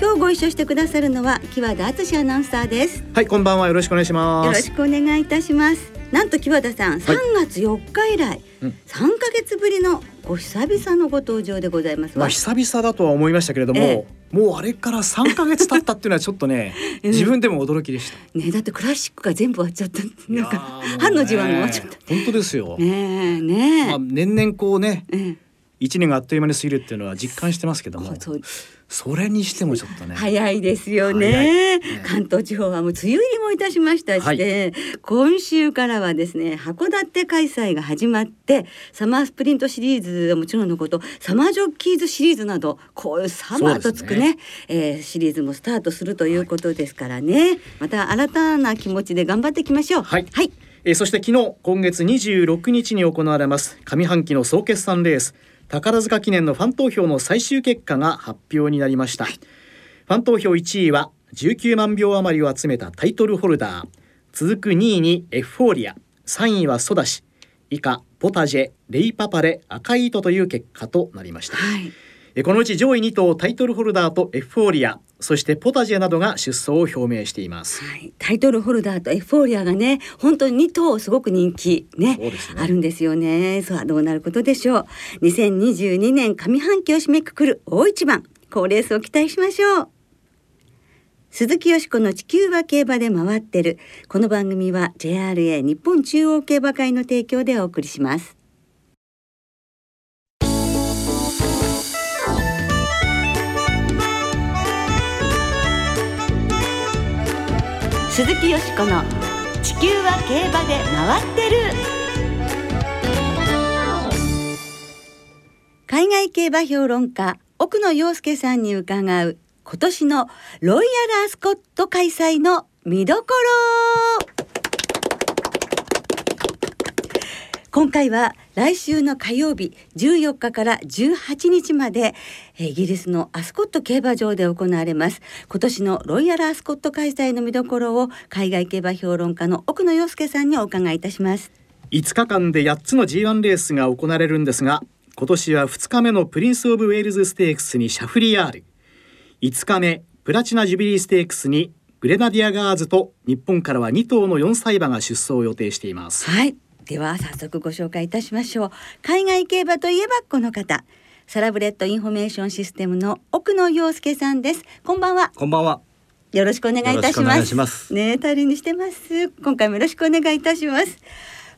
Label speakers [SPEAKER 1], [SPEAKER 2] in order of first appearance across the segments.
[SPEAKER 1] 今日ご一緒してくださるのは木和田敦アナウンサーです。
[SPEAKER 2] はい、こんばんは。よろしくお願いします。
[SPEAKER 1] よろしくお願いいたします。なんと木和田さん、3月4日以来、
[SPEAKER 2] うん。
[SPEAKER 1] 3ヶ月ぶりのご久々のご登場でございますわ。
[SPEAKER 2] まあ久々だとは思いましたけれども、
[SPEAKER 1] え
[SPEAKER 2] もうあれから3ヶ月経ったっていうのはちょっとね、
[SPEAKER 1] うん。
[SPEAKER 2] 自分でも驚きでした。
[SPEAKER 1] ねだってクラシックが全部終わっちゃった。なんか半の字は終わっちゃった。
[SPEAKER 2] 本当ですよ。
[SPEAKER 1] ねえねえ、
[SPEAKER 2] まあ年々こうね、
[SPEAKER 1] うん
[SPEAKER 2] 一年があっという間に過ぎるっていうのは実感してますけども、
[SPEAKER 1] そ
[SPEAKER 2] れにしてもちょっとね。
[SPEAKER 1] 早いですよ
[SPEAKER 2] 早
[SPEAKER 1] ね
[SPEAKER 2] い。ね。
[SPEAKER 1] 関東地方はもう梅雨入りもいたしましたして、
[SPEAKER 2] はい。
[SPEAKER 1] 今週からはですね函館開催が始まってサマースプリントシリーズはもちろんのことサマージョッキーズシリーズなどこういうサマーとつくねえーシリーズもスタートするということですからね、また新たな気持ちで頑張っていきましょう。
[SPEAKER 2] はい。
[SPEAKER 1] はい。
[SPEAKER 2] えーそして昨日今月26日に行われます上半期の総決算レース宝塚記念のファン投票の最終結果が発表になりました、ファン投票1位は19万票余りを集めたタイトルホルダー。続く2位にエフフォーリア。3位はソダシ。以下ポタジェレイパパレ赤い糸という結果となりました。
[SPEAKER 1] はい。
[SPEAKER 2] このうち上位2頭タイトルホルダーとエフフォーリアそしてポタジェなどが出走を表明しています。
[SPEAKER 1] はい、タイトルホルダーとエフフォーリアがね本当に2頭すごく人気ね
[SPEAKER 2] ね。
[SPEAKER 1] あるんですよね。さあどうなることでしょう。2022年上半期を締めくくる大一番好レースを期待しましょう。鈴木よしこの地球は競馬で回ってる。この番組は JRA 日本中央競馬会の提供でお送りします鈴木よしこの地球は競馬で回ってる。海外競馬評論家奥野陽介さんに伺う今年のロイヤルアスコット開催の見どころ。今回は来週の火曜日14日から18日までえーイギリスのアスコット競馬場で行われます。今年のロイヤルアスコット開催の見どころを海外競馬評論家の奥野陽介さんにお伺いいたします。
[SPEAKER 2] 5日間で8つの G1 レースが行われるんですが今年は2日目のプリンス・オブ・ウェールズ・ステークスにシャフリヤール。5日目プラチナ・ジュビリー・ステークスにグレナディア・ガーズと日本からは2頭の4歳馬が出走を予定しています。
[SPEAKER 1] はいでは早速ご紹介いたしましょう海外競馬といえばこの方サラブレッドインフォメーションシステムの奥野陽介さんですこんばんは
[SPEAKER 3] こんばんは。
[SPEAKER 1] よろしくお願いいたします。
[SPEAKER 3] いします
[SPEAKER 1] ねえ、頼りにしてます。今回もよろしくお願いいたします。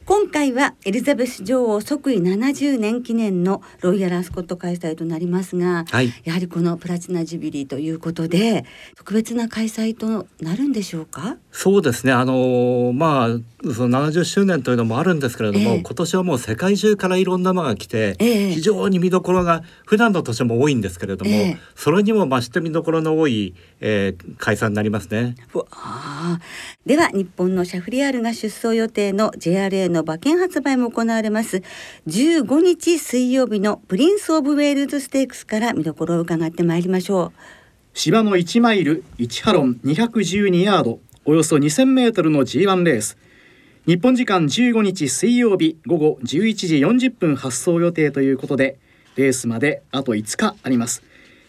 [SPEAKER 1] 今回はエリザベス女王即位70年記念のロイヤルアスコット開催となりますが、
[SPEAKER 3] はい。
[SPEAKER 1] やはりこのプラチナジュビリーということで特別な開催となるんでしょうか？
[SPEAKER 3] そうですね。あのーまあその70周年というのもあるんですけれども、
[SPEAKER 1] ええ
[SPEAKER 3] 今年はもう世界中からいろんな馬が来て、
[SPEAKER 1] ええ
[SPEAKER 3] 非常に見どころが普段の年も多いんですけれども、
[SPEAKER 1] ええ
[SPEAKER 3] それにも増して見どころの多い、えー開催になりますね。
[SPEAKER 1] では日本のシャフリヤールが出走予定の JRA のの馬券発売も行われます。15日水曜日のプリンス・オブ・ウェールズ・ステークスから見どころを伺ってまいりましょう。
[SPEAKER 2] 芝の1マイル1ハロン212ヤードおよそ2000メートルの G1 レース。日本時間15日水曜日午後11時40分発走予定ということでレースまであと5日あります。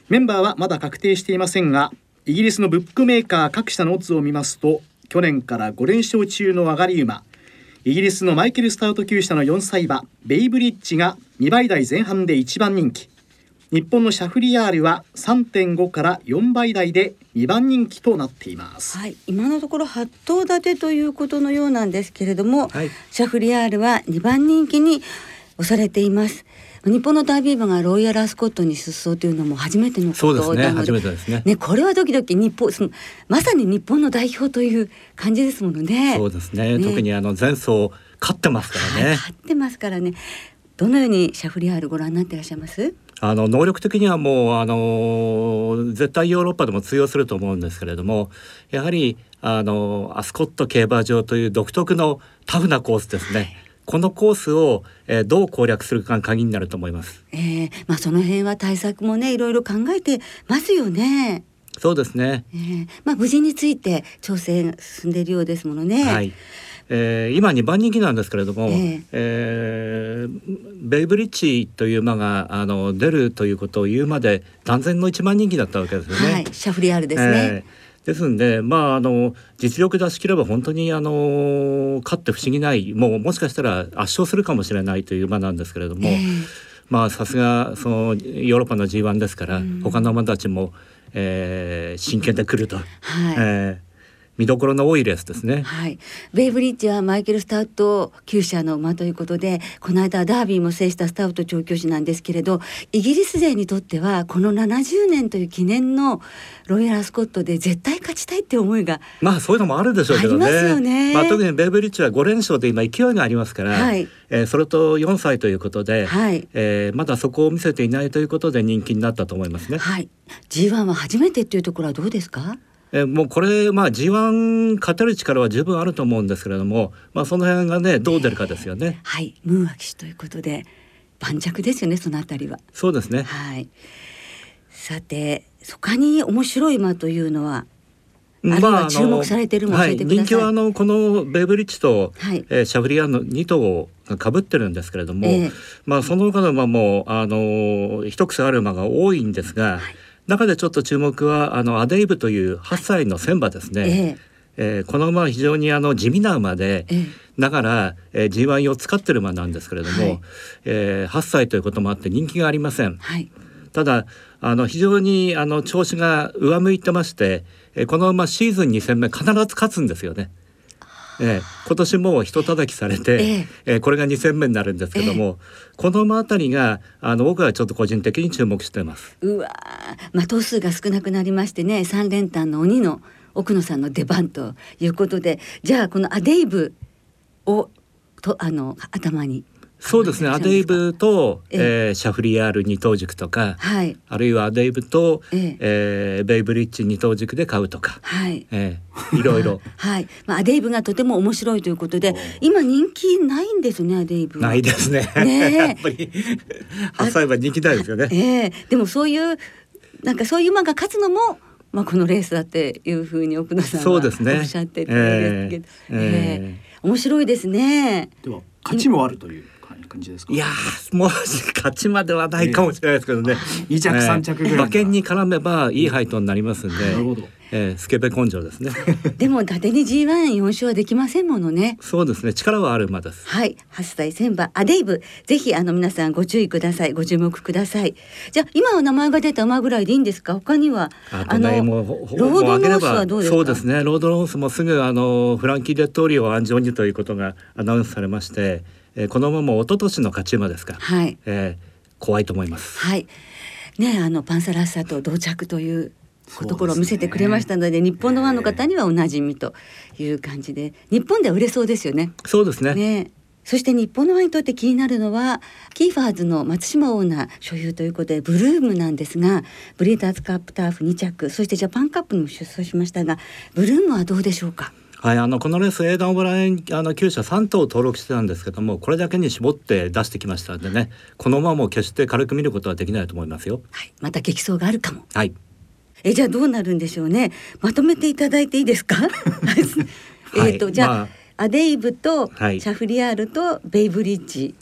[SPEAKER 2] メンバーはまだ確定していませんがイギリスのブックメーカー各社のオッズを見ますと去年から5連勝中の上がり馬イギリスのマイケル・スタウト厩舎の4歳馬ベイブリッジが2倍台前半で1番人気日本のシャフリヤールは3.5から4倍台で2番人気となっています。
[SPEAKER 1] はい、今のところ8頭立てということのようなんですけれども、
[SPEAKER 3] はい。
[SPEAKER 1] シャフリヤールは2番人気に押されています。日本のダービー馬がロイヤルアスコットに出走というのも初めてのこと
[SPEAKER 3] そうですね。初めてですね。
[SPEAKER 1] ね、これはドキドキ日本そのまさに日本の代表という感じですものね。
[SPEAKER 3] そうですね。
[SPEAKER 1] ね
[SPEAKER 3] 特にあの前走勝ってますから
[SPEAKER 1] はい、
[SPEAKER 3] ね。
[SPEAKER 1] 勝ってますからね。どのようにシャフリヤールご覧になっていらっしゃいます？
[SPEAKER 3] あの能力的にはもうあの絶対ヨーロッパでも通用すると思うんですけれどもやはりあのアスコット競馬場という独特のタフなコースですね。このコースを、えー、どう攻略するかが鍵になると思います。
[SPEAKER 1] えー、まあその辺は対策もねいろいろ考えてますよね。
[SPEAKER 3] そうですね。
[SPEAKER 1] えー、まあ無事について調整が進んでいるようですものね。
[SPEAKER 3] はい。えー、今2番人気なんですけれども、えー、えー、ベイブリッジという馬があの出るということを言うまで断然の1番人気だったわけですよね。
[SPEAKER 1] はい、シャフリヤールですね。
[SPEAKER 3] えーですんで、まあ、あの実力出し切れば本当にあの勝って不思議ないもうもしかしたら圧勝するかもしれないという馬なんですけれども、えー、まあさすがそのヨーロッパの G1 ですから、うん、他の馬たちも、えー、真剣で来ると。はい。えー見どころの多いレースですね。
[SPEAKER 1] はい。ベイブリッジはマイケル・スタウト厩舎の馬ということで、この間ダービーも制したスタウト調教師なんですけれど、イギリス勢にとってはこの70年という記念のロイヤル・スコットで絶対勝ちたいって思いが
[SPEAKER 3] まあそういうのもあるでしょうけどね。ねまあ特にベイブリッジは5連勝で今勢いがありますから、はい、えー、それと4歳ということで、はい、えー、まだそこを見せていないということで人気になったと思いますね。
[SPEAKER 1] はい。G1 は初めてっていうところはどうですか？
[SPEAKER 3] えもうこれまあ G1 勝てる力は十分あると思うんですけれども、まあその辺がねどう出るかですよね。
[SPEAKER 1] はい、ムーア騎手ということで盤石ですよねそのあたりは。
[SPEAKER 3] そうですね。
[SPEAKER 1] はい。さて他に面白い馬というのは。あるいは注目されてるも教えてください。
[SPEAKER 3] はい、人気はあのこのベイブリッジと、はい、えー、シャブリアンの2頭が被ってるんですけれども、えー、まあその他の馬もあの一癖ある馬が多いんですが。はい中でちょっと注目はあのアデイブという8歳の千馬ですね。えー、えー、この馬は非常にあの地味な馬で、えー、だから、えー、G1 を使ってる馬なんですけれども、はい、えー、8歳ということもあって人気がありません。はい、ただあの非常にあの調子が上向いてまして、えー、この馬シーズン2戦目必ず勝つんですよね。えー、今年も人叩きされて、えー、えー、これが2戦目になるんですけども、えー、この馬あたりがあの僕はちょっと個人的に注目してます。
[SPEAKER 1] うわまあ頭数が少なくなりましてね三連単の鬼の奥野さんの出番ということでじゃあこのアデイブをとあの頭に
[SPEAKER 3] そうですね。アデイブと、ええ。ー、シャフリヤール二等軸とか、はい、あるいはアデイブと、えー、えー、ベイブリッジ二等軸で買うとか、はい。えー、いろいろ。
[SPEAKER 1] はい、まあ、アデイブがとても面白いということで今人気ないんですねアデイブ
[SPEAKER 3] ないですね。ね やっぱり8歳は人気ないですよね。
[SPEAKER 1] えー、でもそういうなんかそういう馬が勝つのもまあこのレースだっていうふうに奥野さんはおっしゃってるんですけど、えー、えー、面白いですね。
[SPEAKER 2] では勝ちもあるという感じですか？
[SPEAKER 3] いやもう勝ちまではないかもしれないですけどね。
[SPEAKER 2] 二、着三着ぐらい、
[SPEAKER 3] 馬券に絡めばいい配当になりますんで、なるほど。えー、スケベ根性ですね。
[SPEAKER 1] でも伊達に G1 四勝はできませんものね。
[SPEAKER 3] そうですね。力はある馬です。
[SPEAKER 1] はい。8歳千馬アデイブ。ぜひあの皆さんご注意ください。ご注目ください。じゃあ今は名前が出た馬ぐらいでいいんですか？他には
[SPEAKER 3] あのロードロースはどうですか？そうですね。ロードロースもすぐあのフランキー・デットーリを安城にということがアナウンスされましてえー、このまま一昨年の勝ち馬ですか。ら、はい。えー、怖いと思います。
[SPEAKER 1] はい。ね、あのパンサラッサと同着というところを見せてくれましたので、ね、日本のファンの方にはおなじみという感じで日本では売れそうですよね。
[SPEAKER 3] そうですね。
[SPEAKER 1] ね。そして日本のファンにとって気になるのはキーファーズの松島オーナー所有ということでブルームなんですがブリーダーズカップターフ2着そしてジャパンカップにも出走しましたがブルームはどうでしょうか？
[SPEAKER 3] はい、あのこのレースエーダン・オブラインあの厩舎3頭登録してたんですけどもこれだけに絞って出してきましたんでねこのままも決して軽く見ることはできないと思いますよ。
[SPEAKER 1] はい、また激走があるかも。
[SPEAKER 3] はい。
[SPEAKER 1] えじゃあどうなるんでしょうね。まとめていただいていいですか？えっと、じゃあ、まあ、アデイブとシャフリヤールとベイブリッジ。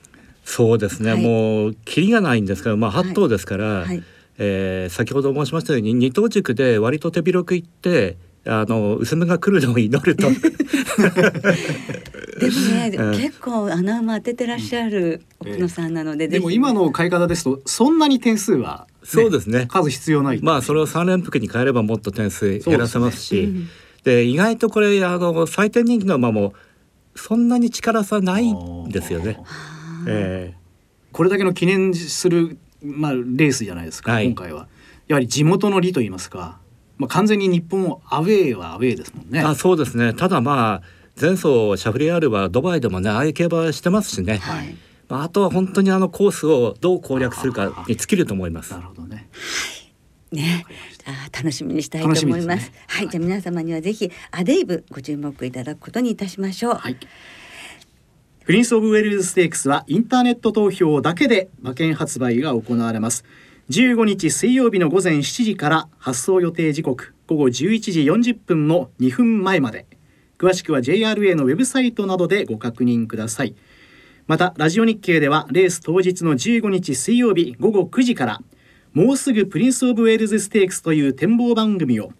[SPEAKER 3] そうですね、はい、もうキリがないんですけど、まあ8頭ですから、はいはい、えー、先ほど申しましたように2頭軸で割と手広くいってあの薄めが来るのを祈ると。でも
[SPEAKER 1] ね、うん、結構穴馬当ててらっしゃる奥野さんなので、え
[SPEAKER 2] ー、でも今の買い方ですとそんなに点数は、
[SPEAKER 3] ね、そうですね。
[SPEAKER 2] 数必要ない
[SPEAKER 3] まあそれを三連複に変えればもっと点数減らせますし。で、ね。うん、意外とこれあの最低人気の馬もそんなに力差ないんですよね。
[SPEAKER 2] えー、これだけの記念するまあレースじゃないですか、はい、今回は。やはり地元の利と言いますかまあ、完全に日本アウェーはアウェーですもんね。
[SPEAKER 3] あそうですねただまあ前走シャフリヤールはドバイでもねああいう競馬してますしね、はい、あとは本当にあのコースをどう攻略するかに尽きると思います。
[SPEAKER 2] なるほどね。
[SPEAKER 1] ね、あ楽しみにしたいと思います。ますね、はい、じゃあ皆様にはぜひアデイブご注目いただくことにいたしましょう。はい。
[SPEAKER 2] プリンスオブウェールズステークスはインターネット投票だけで馬券発売が行われます。15日水曜日の午前7時から発走予定時刻午後11時40分の2分前まで。詳しくは JRA のウェブサイトなどでご確認ください。またラジオ日経ではレース当日の15日水曜日午後9時からもうすぐプリンスオブウェールズステークスという展望番組を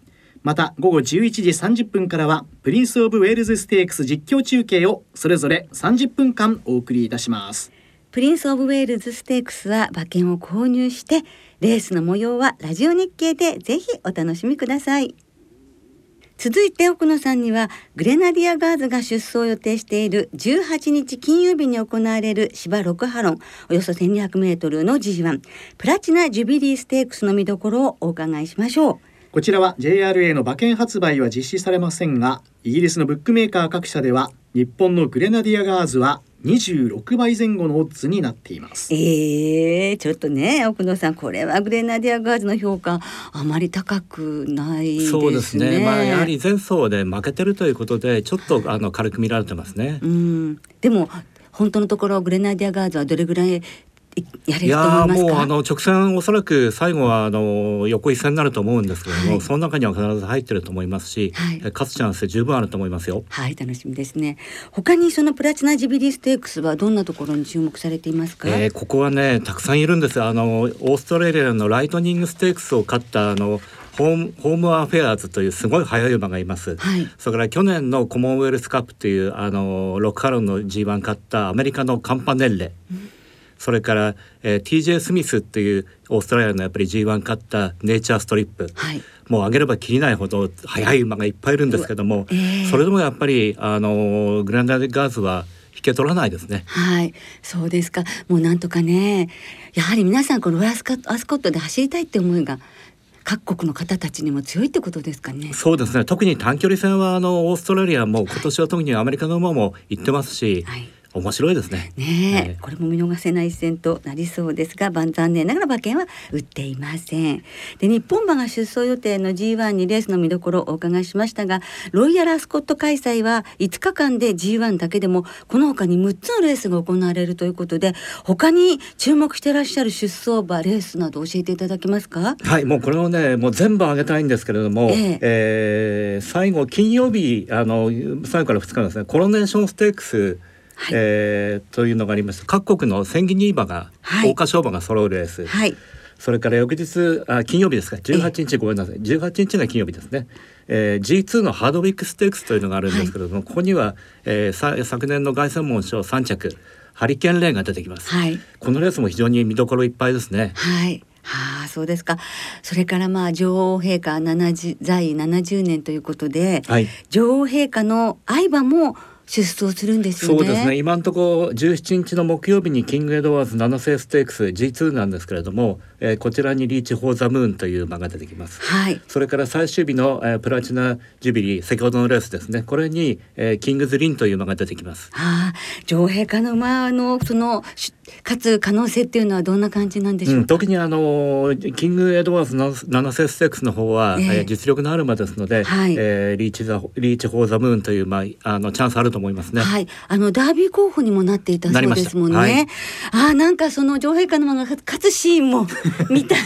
[SPEAKER 2] また午後11時30分からはプリンスオブウェールズステークス実況中継をそれぞれ30分間お送りいたします。
[SPEAKER 1] プリンスオブウェールズステークスは馬券を購入してレースの模様はラジオ日経でぜひお楽しみください。続いて奥野さんにはグレナディアガーズが出走予定している18日金曜日に行われる芝6ハロンおよそ1200メートルの G1 プラチナジュビリーステークスの見どころをお伺いしましょう。
[SPEAKER 2] こちらは JRA の馬券発売は実施されませんがイギリスのブックメーカー各社では日本のグレナディアガーズは26倍前後のオッズになっています。
[SPEAKER 1] えー、ちょっとね奥野さんこれはグレナディアガーズの評価あまり高くないですね。
[SPEAKER 3] そうですね。まあやはり前走で負けてるということでちょっとあの軽く見られてますね。
[SPEAKER 1] うん。でも本当のところグレナディアガーズはどれぐらいやれ
[SPEAKER 3] ると思いますもうあの直線おそらく最後はあの横一線になると思うんですけども、はい、その中には必ず入ってると思いますし、はい、勝つチャンス十分あると思いますよ。
[SPEAKER 1] はい楽しみですね他にそのプラチナジビリーステークスはどんなところに注目されていますか、
[SPEAKER 3] えー、ここはねたくさんいるんです。あのオーストラリアのライトニングステークスを勝ったあのホームホームアフェアーズというすごい速い馬がいます、はい、それから去年のコモンウェルスカップというあのロクハロンの G1 勝ったアメリカのカンパネッレ、うんそれから、えー、TJ スミスっていうオーストラリアのやっぱり G1 勝ったネイチャーストリップ、はい、もう上げれば切りないほど速い馬がいっぱいいるんですけども、えー、それでもやっぱりあのグレナディアガーズは引け取らないですね。
[SPEAKER 1] はい、そうですか。もうなんとかね、やはり皆さんこのロアスカアスコットで走りたいって思いが各国の方たちにも強いってことですかね。
[SPEAKER 3] そうですね。特に短距離戦はあのオーストラリアも今年は特にアメリカの馬も行ってますし、はい面白いですね。
[SPEAKER 1] ね、はい、これも見逃せない一戦となりそうですが、残念ながら馬券は売っていません。で、日本馬が出走予定の G1 にレースの見どころをお伺いしましたが、ロイヤルアスコット開催は5日間で G1 だけでもこの他に6つのレースが行われるということで、他に注目していらっしゃる出走馬レースなど教えていただけますか？
[SPEAKER 3] はい、もうこれをね、もう全部あげたいんですけれども、えー、えー、最後金曜日あの最後から2日ですね、コロネーションステークスはい、えー、というのがあります。各国の千切り馬が、はい、桜花賞馬が揃うレース、はい、それから翌日あ金曜日ですか？18日ごめんなさい。18日が金曜日ですね、えー、G2 のハードウィックステークスというのがあるんですけれども、はい、ここには、えー、さ昨年の凱旋門賞3着ハリケーンレーンが出てきます、はい、このレースも非常に見どころいっぱいですね。
[SPEAKER 1] はい。はあ、そうですか。それからまあ女王陛下70在位70年ということで、はい、女王陛下の愛馬も出走するんですよ
[SPEAKER 3] ね。そうですね。今のところ17日の木曜日にキングエドワーズ7世ステークス G2 なんですけれども、えー、こちらにリーチ・フォー・ザ・ムーンという馬が出てきます。はい。それから最終日の、えー、プラチナ・ジュビリー先ほどのレースですね。これに、えー、キングズ・リンという馬が出てきます。
[SPEAKER 1] はあ、女王陛下の馬のその勝つ可能性っていうのはどんな感じなんでしょう、うん、
[SPEAKER 3] 特にあのキングエドワーズ7世ステークスの方は、えー、実力のある馬ですので、はい、えー、リーチザリーチ・フォー・ザ・ムーンというまああのチャンスあると思いますね。
[SPEAKER 1] はい、あのダービー候補にもなっていたそうですもんね。はい、あなんかその女王陛下の馬が勝つシーンも 見たい。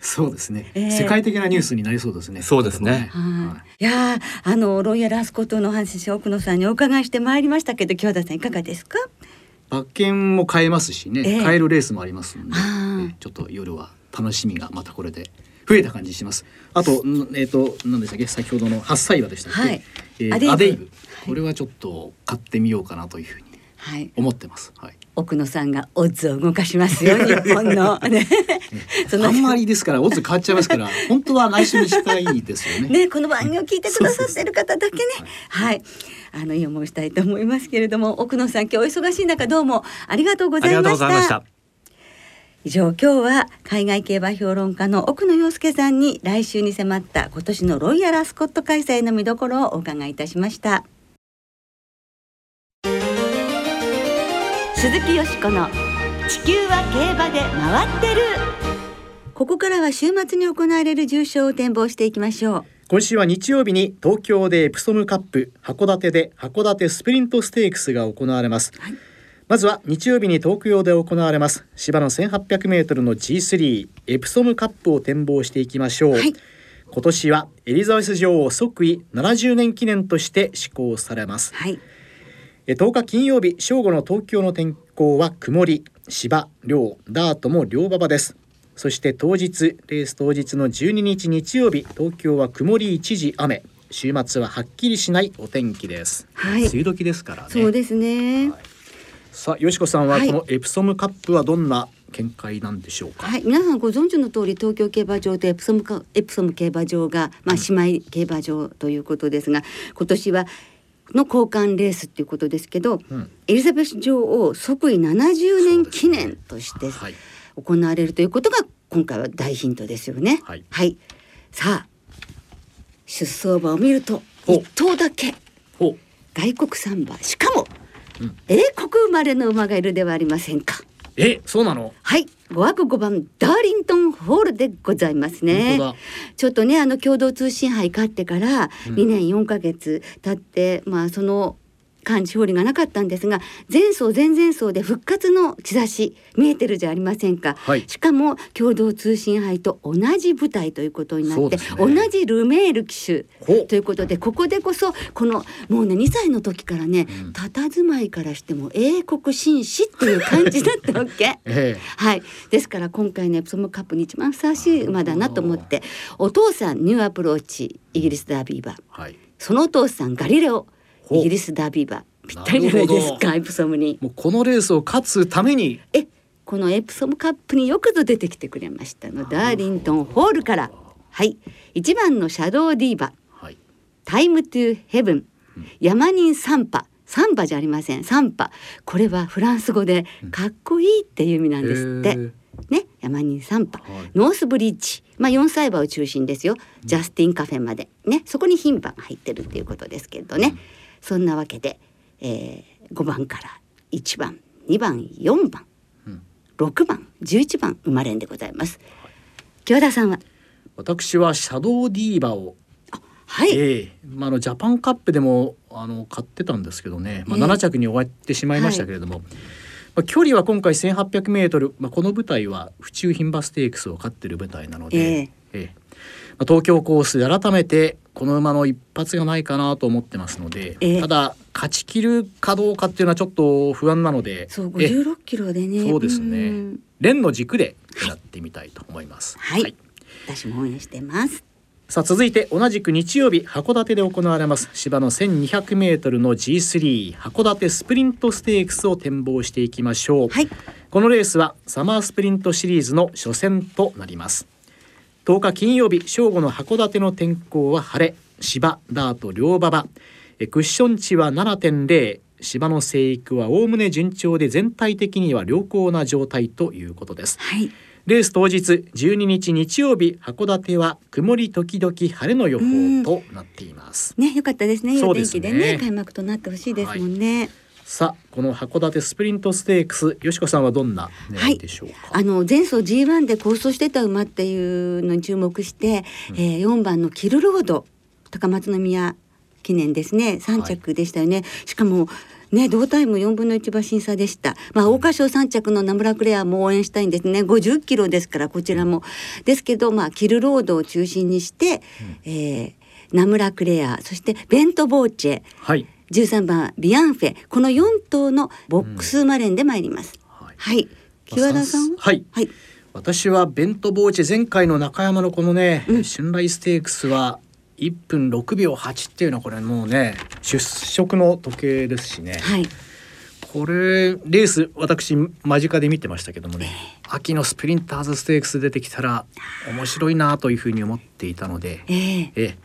[SPEAKER 2] そうですね、えー、世界的なニュースになりそうですね。
[SPEAKER 3] そうですね。
[SPEAKER 1] はい、いやあのロイヤルアスコットの話奥野さんにお伺いしてまいりましたけど、京田さんいかがですか？
[SPEAKER 2] 馬券も買えますしね、えー、買えるレースもありますので、えー、ちょっと夜は楽しみがまたこれで増えた感じします。あと、えっ、ー、と、何でしたっけ、先ほどの八歳馬でしたっけ、はい、えー、アデイブ、これはちょっと買ってみようかなというふうに思ってます。はい。
[SPEAKER 1] 奥野さんがオッズを動かしますよ日本の。ね。
[SPEAKER 2] そのあんまりですからオッズ変わっちゃいますから 本当は内緒にしたいですよね。
[SPEAKER 1] ねこの番組を聞いてくださってる方だけね。はい、あのいい思いしたいと思いますけれども奥野さん今日お忙しい中どうもありがとうございました。以上今日は海外競馬評論家の奥野洋介さんに来週に迫った今年のロイヤルアスコット開催の見どころをお伺いいたしました鈴鈴木よしこの地球は競馬で回ってる。ここからは週末に行われる重賞を展望していきましょう。
[SPEAKER 2] 今週は日曜日に東京でエプソムカップ函館で函館スプリントステークスが行われます、はい、まずは日曜日に東京で行われます芝の1800メートルの G3 エプソムカップを展望していきましょう、はい、今年はエリザベス女王即位70年記念として施行されます、はい、10日金曜日正午の東京の天候は曇り芝両ダートも両馬場です。そして当日レース当日の12日日曜日東京は曇り一時雨。週末ははっきりしないお天気です、はい、梅雨時ですからね。
[SPEAKER 1] そうですね、
[SPEAKER 2] はい、さあよしこさんはこのエプソムカップはどんな見解なんでしょうか、
[SPEAKER 1] はい、皆さんご存知の通り東京競馬場とエプソムかエプソム競馬場がまあ姉妹競馬場ということですが、うん、今年はの交換レースっていうことですけど、うん、エリザベス女王即位70年記念として、はい。行われるということが今回は大ヒントですよね。はい、はい、さあ出走馬を見ると一頭だけ。外国産馬。しかも、うん、英国生まれの馬がいるではありませんか。
[SPEAKER 2] え、そうなの？
[SPEAKER 1] はい、五枠五番ダーリントンホールでございますね。ちょっとね、あの共同通信杯勝ってから2年4ヶ月経って、うん、まあその間地方がなかったんですが前走前々走で復活の兆し見えてるじゃありませんか、はい、しかも共同通信杯と同じ舞台ということになって、ね、同じルメール騎手ということでここでこそこのもうね2歳の時からね、うん、佇まいからしても英国紳士っていう感じだったわけ、ええ、はい。ですから今回ねそのカップに一番ふさわしい馬だなと思ってお父さんニューアプローチイギリスダービー馬、はい、そのお父さんガリレオイギリスダービー馬。ぴったりじゃないですかエプソムに。
[SPEAKER 2] もうこのレースを勝つために。
[SPEAKER 1] えこのエプソムカップによくぞ出てきてくれましたのダーリントンホールから。はい。1番のシャドウディーバ、はい、タイムトゥヘブン、ヤマニンサンパサンパじゃありません。サンパこれはフランス語でかっこいいっていう意味なんですって、ねヤマニンサンパ、はい、ノースブリッジ。まあ4歳馬を中心ですよ、ジャスティンカフェまで。ね。そこに牝馬が入ってるっていうことですけどね、うん、そんなわけでえー、5番から1番2番4番、うん、6番11番生まれんでございます。京田さんは？
[SPEAKER 2] 私はシャドウディーバを
[SPEAKER 1] はい、え
[SPEAKER 2] ー、まあ、あのジャパンカップでもあの買ってたんですけどね、まあ、7着に終わってしまいましたけれども、えーはい、まあ、距離は今回 1,800m、まあ、この舞台は府中牝馬ステークスを勝ってる舞台なので、えー、えー、まあ、東京コースで改めてこの馬の一発がないかなと思ってますので、えー、ただ勝ち切るかどうかっていうのはちょっと不安なので
[SPEAKER 1] そう56キロでね。
[SPEAKER 2] そうですね。連の軸でやってみたいと思います、
[SPEAKER 1] はい、はい、私も応援してます。
[SPEAKER 2] さあ続いて同じく日曜日函館で行われます芝の1200メートルの G3 函館スプリントステークスを展望していきましょう、はい、このレースはサマースプリントシリーズの初戦となります10日金曜日正午の函館の天候は晴れ。芝ダート両馬場。クッション値は7.0芝の生育はおおむね順調で全体的には良好な状態ということです、はい、レース当日12日日曜日函館は曇り時々晴れの予報となっています。
[SPEAKER 1] ね良かったですね。そうですね。ね開幕となってほしいですもんね、はい
[SPEAKER 2] さあこの函館スプリントステークスよしこさんはどんな狙い。でしょうか、
[SPEAKER 1] はい、あの前走 G1 で構想してた馬っていうのに注目して、うん、えー、4番のキルロード高松宮記念ですね。3着でしたよね、はい、しかもね、同タイム4分の1馬審査でした。まあ、桜花賞3着のナムラクレアも応援したいんですね。50キロですから、こちらも。ですけど、まあ、キルロードを中心にして、うん、えー、ナムラクレア、そしてベントボーチェ、はい、13番ビアンフェ、この4頭のボックス馬連で参ります。うん、はい、はい。木和田さん
[SPEAKER 2] は？い。はい。私はベントボーチェ前回の中山のこのね、うん、春雷ステークスは1分6秒8っていうのはこれもうね出色の時計ですしね、はい、これレース私間近で見てましたけどもね、秋のスプリンターズステークス出てきたら面白いなというふうに思っていたので、えー、え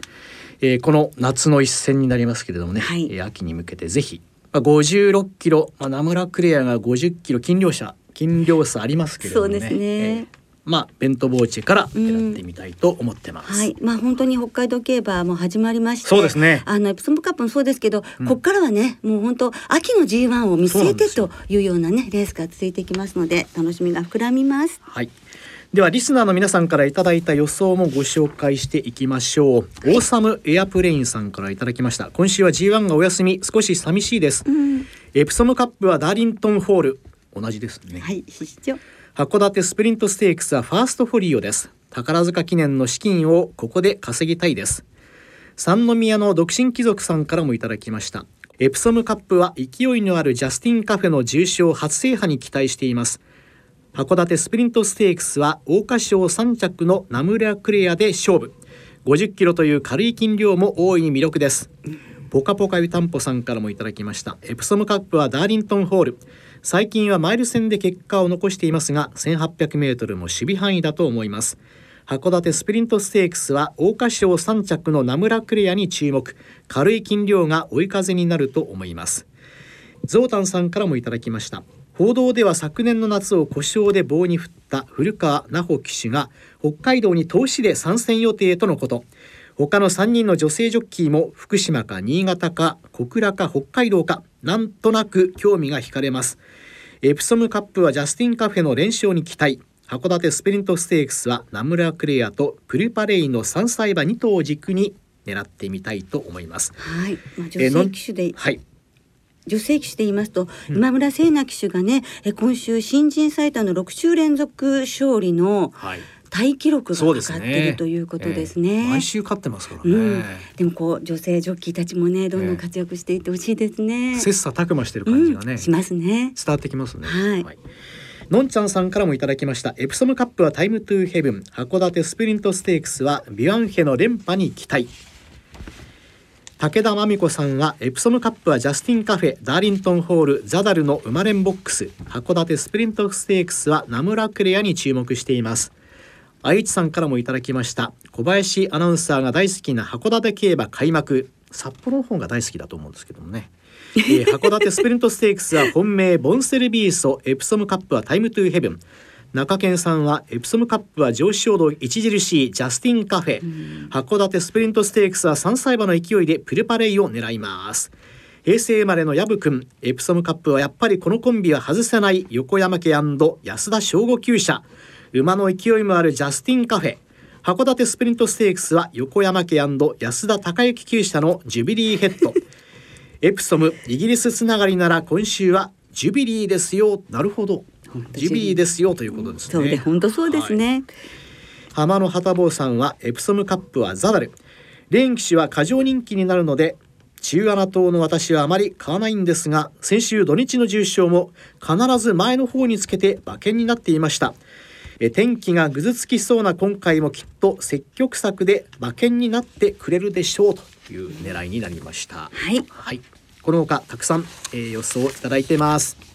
[SPEAKER 2] えー、この夏の一戦になりますけれどもね、はい、秋に向けてぜひ、まあ、56キロ、まあ、名村クレアが50キロ金量車金量差ありますけれどもね。そうですね、えーまあベントボーチェから狙ってみたいと思ってます。
[SPEAKER 1] はい、まあ本当に北海道競馬も始まりまして、
[SPEAKER 2] そうですね。
[SPEAKER 1] あのエプソムカップもそうですけど、うん、ここからはね、もう本当秋の G1 を見据えてというようなねレースが続いていきますので楽しみが膨らみます。
[SPEAKER 2] はい。ではリスナーの皆さんからいただいた予想もご紹介していきましょう、オーサムエアプレインさんからいただきました。今週は G1 がお休み。少し寂しいです、うん、エプソムカップはダーリントンホール。同じですね。
[SPEAKER 1] はい
[SPEAKER 2] 函館スプリントステークスはファーストフォリオです。宝塚記念の資金をここで稼ぎたいです。三宮の独身貴族さんからもいただきました。エプソムカップは勢いのあるジャスティンカフェの重賞初制覇に期待しています函館スプリントステークスは桜花賞3着のナムラクレアで勝負。50キロという軽い斤量も大いに魅力です。ポカポカ湯たんぽさんからもいただきました。エプソムカップはダーリントンホール。最近はマイル戦で結果を残していますが 1800m も守備範囲だと思います。函館スプリントステークスは桜花賞3着のナムラクレアに注目。軽い斤量が追い風になると思います。ゾウタンさんからもいただきました。報道では昨年の夏を故障で棒に振った古川奈穂騎手が北海道に通しで参戦予定とのこと。他の3人の女性ジョッキーも福島か新潟か小倉か北海道かなんとなく興味が惹かれます。エプソムカップはジャスティンカフェの連勝に期待。函館スプリントステークスはナムラクレアとプルパレイの3歳馬2頭を軸に狙ってみたいと思います。
[SPEAKER 1] はい、まあ、女性騎手で、はい、女性騎手で言いますと、うん、今村聖奈騎手がねえ今週新人最多の6週連続勝利の、はい。タイ記録がかかってるということですね。
[SPEAKER 2] すねえ。ー、毎週勝ってますからね、うん、
[SPEAKER 1] でもこう女性ジョッキーたちもねどんどん活躍していってほしいですね。
[SPEAKER 2] 切磋琢磨してる感じがね、うん、
[SPEAKER 1] しますね。
[SPEAKER 2] 伝わってきますね。
[SPEAKER 1] はい、はい。
[SPEAKER 2] のんちゃんさんからもいただきました。エプソムカップはタイムトゥーヘブン。函館スプリントステークスはビワンヘの連覇に期待武田真美子さんはエプソムカップはジャスティンカフェダーリントンホールザダルの生まれんボックス函館スプリントステークスはナムラクレアに注目しています。愛知さんからもいただきました小林アナウンサーが大好きな函館競馬開幕。札幌の方が大好きだと思うんですけどもね。えー、函館スプリントステークスは本命ボンセルヴィーソエプソムカップはタイムトゥーヘブン。中堅さんはエプソムカップは上昇度著しいジャスティンカフェ。函館スプリントステークスは3歳馬の勢いでプルパレイを狙います。平成生まれの薮君エプソムカップはやっぱりこのコンビは外せない横山家安田翔伍厩舎。馬の勢いもあるジャスティンカフェ。函館スプリントステークスは横山家安田隆行厩舎のジュビリーヘッド。エプソムイギリスつながりなら今週はジュビリーですよ。なるほどジュビリーですよということですね。
[SPEAKER 1] そうで本当そうですね。はい、
[SPEAKER 2] 浜野旗坊さんはエプソムカップはザダル。レーン騎士は過剰人気になるので中穴党の私はあまり買わないんですが先週土日の重賞も必ず前の方につけて馬券になっていましたえ天気がぐずつきそうな今回もきっと積極策で馬券になってくれるでしょうという狙いになりました
[SPEAKER 1] はい、
[SPEAKER 2] はい、このほかたくさん、えー、予想いただいてます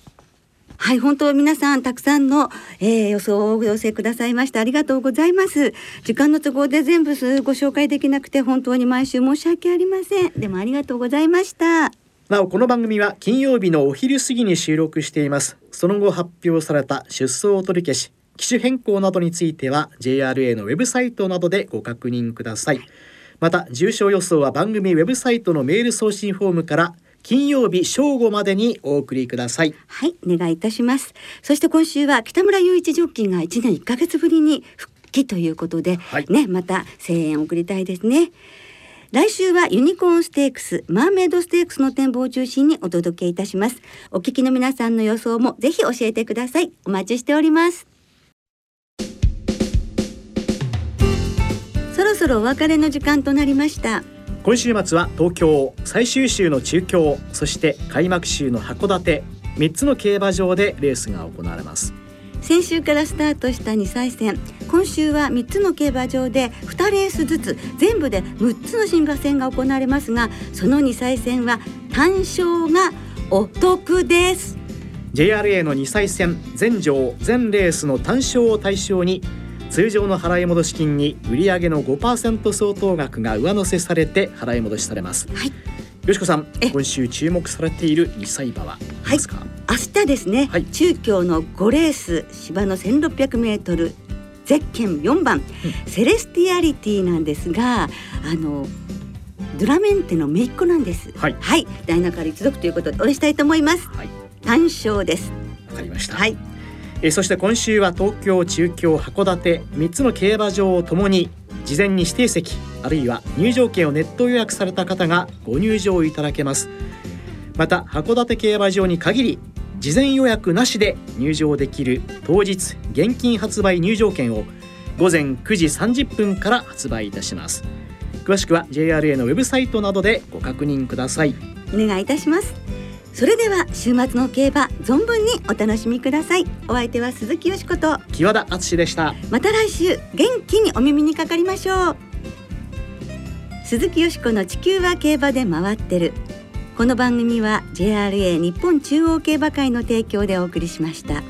[SPEAKER 1] はい本当皆さんたくさんの、えー、予想をお寄せくださいましてありがとうございます。時間の都合で全部ご紹介できなくて本当に毎週申し訳ありません。でもありがとうございました。
[SPEAKER 2] なおこの番組は金曜日のお昼過ぎに収録しています。その後発表された出走取り消し機種変更などについては JRA のウェブサイトなどでご確認ください。また重症予想は番組ウェブサイトのメール送信フォームから金曜日正午までにお送りください
[SPEAKER 1] はいお願いいたしますそして今週は北村雄一ジョッキーが1年1ヶ月ぶりに復帰ということで、はい、ねまた声援を送りたいですね来週はユニコーンステークス、マーメイドステークスの展望を中心にお届けいたします。お聞きの皆さんの予想もぜひ教えてください。お待ちしております。そろそろお別れの時間となりました。
[SPEAKER 2] 今週末は東京最終週の中京そして開幕週の函館3つの競馬場でレースが行われます。
[SPEAKER 1] 先週からスタートした2歳戦。今週は3つの競馬場で2レースずつ全部で6つの新馬戦が行われますがその2歳戦は単勝がお得です。
[SPEAKER 2] JRA の2歳戦全場全レースの単勝を対象に通常の払い戻し金に売上の5%相当額が上乗せされて払い戻しされます。
[SPEAKER 1] はい。
[SPEAKER 2] よしこさん、今週注目されている2歳馬は？はい、
[SPEAKER 1] 明日ですね、はい、中京の5レース芝の1600メートルゼッケン4番、うん、セレスティアリティなんですがあのドラメンテの姪っ子なんです。はい、はい、大中一族ということで応援したいと思います。はい、単勝です。
[SPEAKER 2] わかりました。はい。えそして今週は東京、中京、函館三つの競馬場をともに事前に指定席あるいは入場券をネット予約された方がご入場いただけます。また函館競馬場に限り事前予約なしで入場できる当日現金発売入場券を午前9時30分から発売いたします。詳しくは JRA のウェブサイトなどでご確認ください
[SPEAKER 1] お願いいたしますそれでは週末の競馬存分にお楽しみください。お相手は鈴木よしこと。
[SPEAKER 2] 木和田敦でした。
[SPEAKER 1] また来週元気にお耳にかかりましょう。鈴木よしこの地球は競馬で回ってる。この番組は JRA 日本中央競馬会の提供でお送りしました。